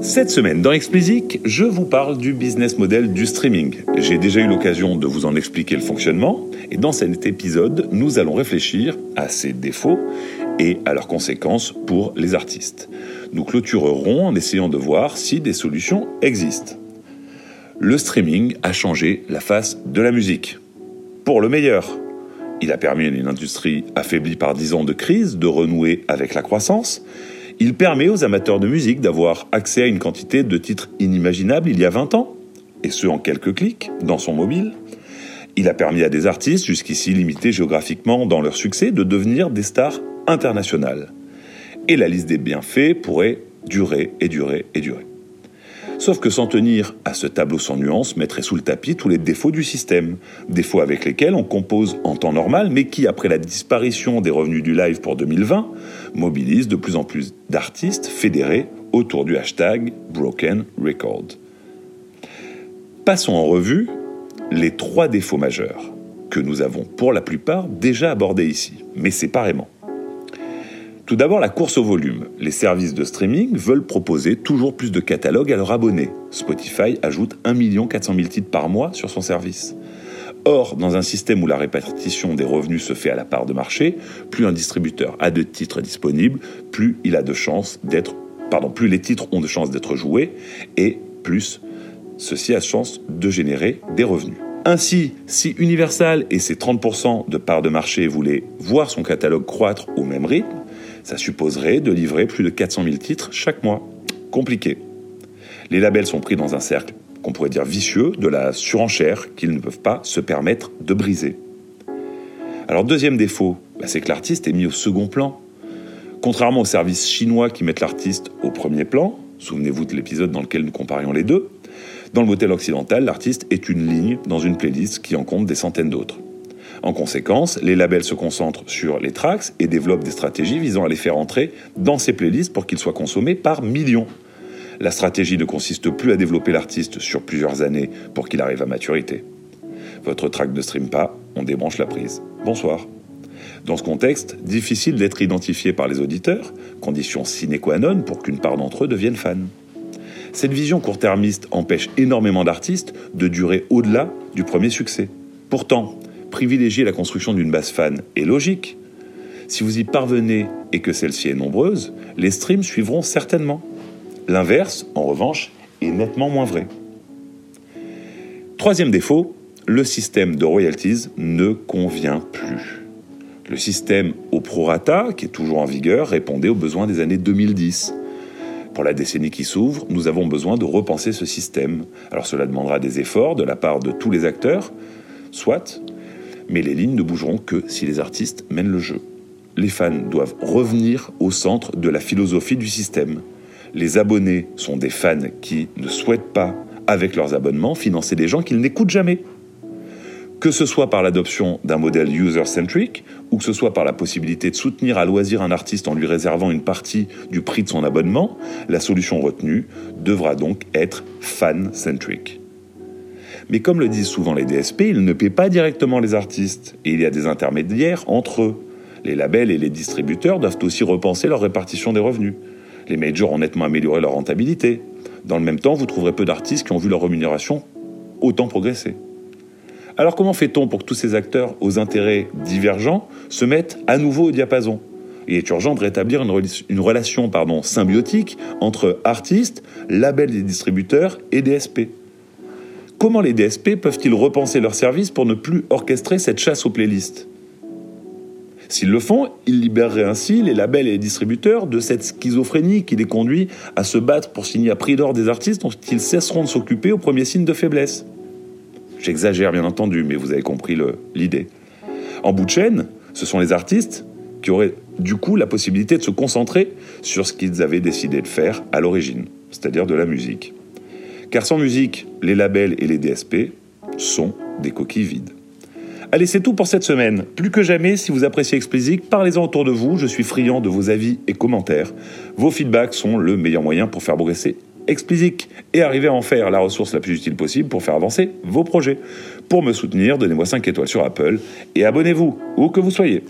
Cette semaine dans Explicit, je vous parle du business model du streaming. J'ai déjà eu l'occasion de vous en expliquer le fonctionnement et dans cet épisode, nous allons réfléchir à ses défauts et à leurs conséquences pour les artistes. Nous clôturerons en essayant de voir si des solutions existent. Le streaming a changé la face de la musique. Pour le meilleur. Il a permis à une industrie affaiblie par dix ans de crise de renouer avec la croissance il permet aux amateurs de musique d'avoir accès à une quantité de titres inimaginables il y a 20 ans, et ce en quelques clics, dans son mobile. Il a permis à des artistes, jusqu'ici limités géographiquement dans leur succès, de devenir des stars internationales. Et la liste des bienfaits pourrait durer et durer et durer. Sauf que s'en tenir à ce tableau sans nuance mettrait sous le tapis tous les défauts du système, défauts avec lesquels on compose en temps normal, mais qui, après la disparition des revenus du live pour 2020, mobilisent de plus en plus d'artistes fédérés autour du hashtag Broken Record. Passons en revue les trois défauts majeurs que nous avons pour la plupart déjà abordés ici, mais séparément. Tout d'abord, la course au volume. Les services de streaming veulent proposer toujours plus de catalogues à leurs abonnés. Spotify ajoute 1 400 000 titres par mois sur son service. Or, dans un système où la répartition des revenus se fait à la part de marché, plus un distributeur a de titres disponibles, plus il a de chances d'être, pardon, plus les titres ont de chances d'être joués et plus ceci a chance de générer des revenus. Ainsi, si Universal et ses 30% de part de marché voulaient voir son catalogue croître au même rythme, ça supposerait de livrer plus de 400 000 titres chaque mois. Compliqué. Les labels sont pris dans un cercle qu'on pourrait dire vicieux de la surenchère qu'ils ne peuvent pas se permettre de briser. Alors deuxième défaut, bah, c'est que l'artiste est mis au second plan. Contrairement aux services chinois qui mettent l'artiste au premier plan, souvenez-vous de l'épisode dans lequel nous comparions les deux, dans le modèle occidental, l'artiste est une ligne dans une playlist qui en compte des centaines d'autres. En conséquence, les labels se concentrent sur les tracks et développent des stratégies visant à les faire entrer dans ces playlists pour qu'ils soient consommés par millions. La stratégie ne consiste plus à développer l'artiste sur plusieurs années pour qu'il arrive à maturité. Votre track ne stream pas, on débranche la prise. Bonsoir. Dans ce contexte, difficile d'être identifié par les auditeurs, condition sine qua non pour qu'une part d'entre eux devienne fan. Cette vision court-termiste empêche énormément d'artistes de durer au-delà du premier succès. Pourtant, privilégier la construction d'une base fan est logique. Si vous y parvenez et que celle-ci est nombreuse, les streams suivront certainement. L'inverse, en revanche, est nettement moins vrai. Troisième défaut, le système de royalties ne convient plus. Le système au prorata, qui est toujours en vigueur, répondait aux besoins des années 2010. Pour la décennie qui s'ouvre, nous avons besoin de repenser ce système. Alors cela demandera des efforts de la part de tous les acteurs, soit, mais les lignes ne bougeront que si les artistes mènent le jeu. Les fans doivent revenir au centre de la philosophie du système. Les abonnés sont des fans qui ne souhaitent pas, avec leurs abonnements, financer des gens qu'ils n'écoutent jamais. Que ce soit par l'adoption d'un modèle user-centric, ou que ce soit par la possibilité de soutenir à loisir un artiste en lui réservant une partie du prix de son abonnement, la solution retenue devra donc être fan-centric. Mais comme le disent souvent les DSP, ils ne paient pas directement les artistes, et il y a des intermédiaires entre eux. Les labels et les distributeurs doivent aussi repenser leur répartition des revenus. Les majors ont nettement amélioré leur rentabilité. Dans le même temps, vous trouverez peu d'artistes qui ont vu leur rémunération autant progresser. Alors comment fait-on pour que tous ces acteurs aux intérêts divergents se mettent à nouveau au diapason? Il est urgent de rétablir une, relation pardon, symbiotique entre artistes, labels et distributeurs et DSP. Comment les DSP peuvent-ils repenser leurs services pour ne plus orchestrer cette chasse aux playlists? S'ils le font, ils libéreraient ainsi les labels et les distributeurs de cette schizophrénie qui les conduit à se battre pour signer à prix d'or des artistes dont ils cesseront de s'occuper au premier signe de faiblesse. J'exagère bien entendu, mais vous avez compris l'idée. En bout de chaîne, ce sont les artistes qui auraient du coup la possibilité de se concentrer sur ce qu'ils avaient décidé de faire à l'origine, c'est-à-dire de la musique. Car sans musique, les labels et les DSP sont des coquilles vides. Allez, c'est tout pour cette semaine. Plus que jamais, si vous appréciez Explicit, parlez-en autour de vous. Je suis friand de vos avis et commentaires. Vos feedbacks sont le meilleur moyen pour faire progresser Explicit et arriver à en faire la ressource la plus utile possible pour faire avancer vos projets. Pour me soutenir, donnez-moi 5 étoiles sur Apple et abonnez-vous, où que vous soyez.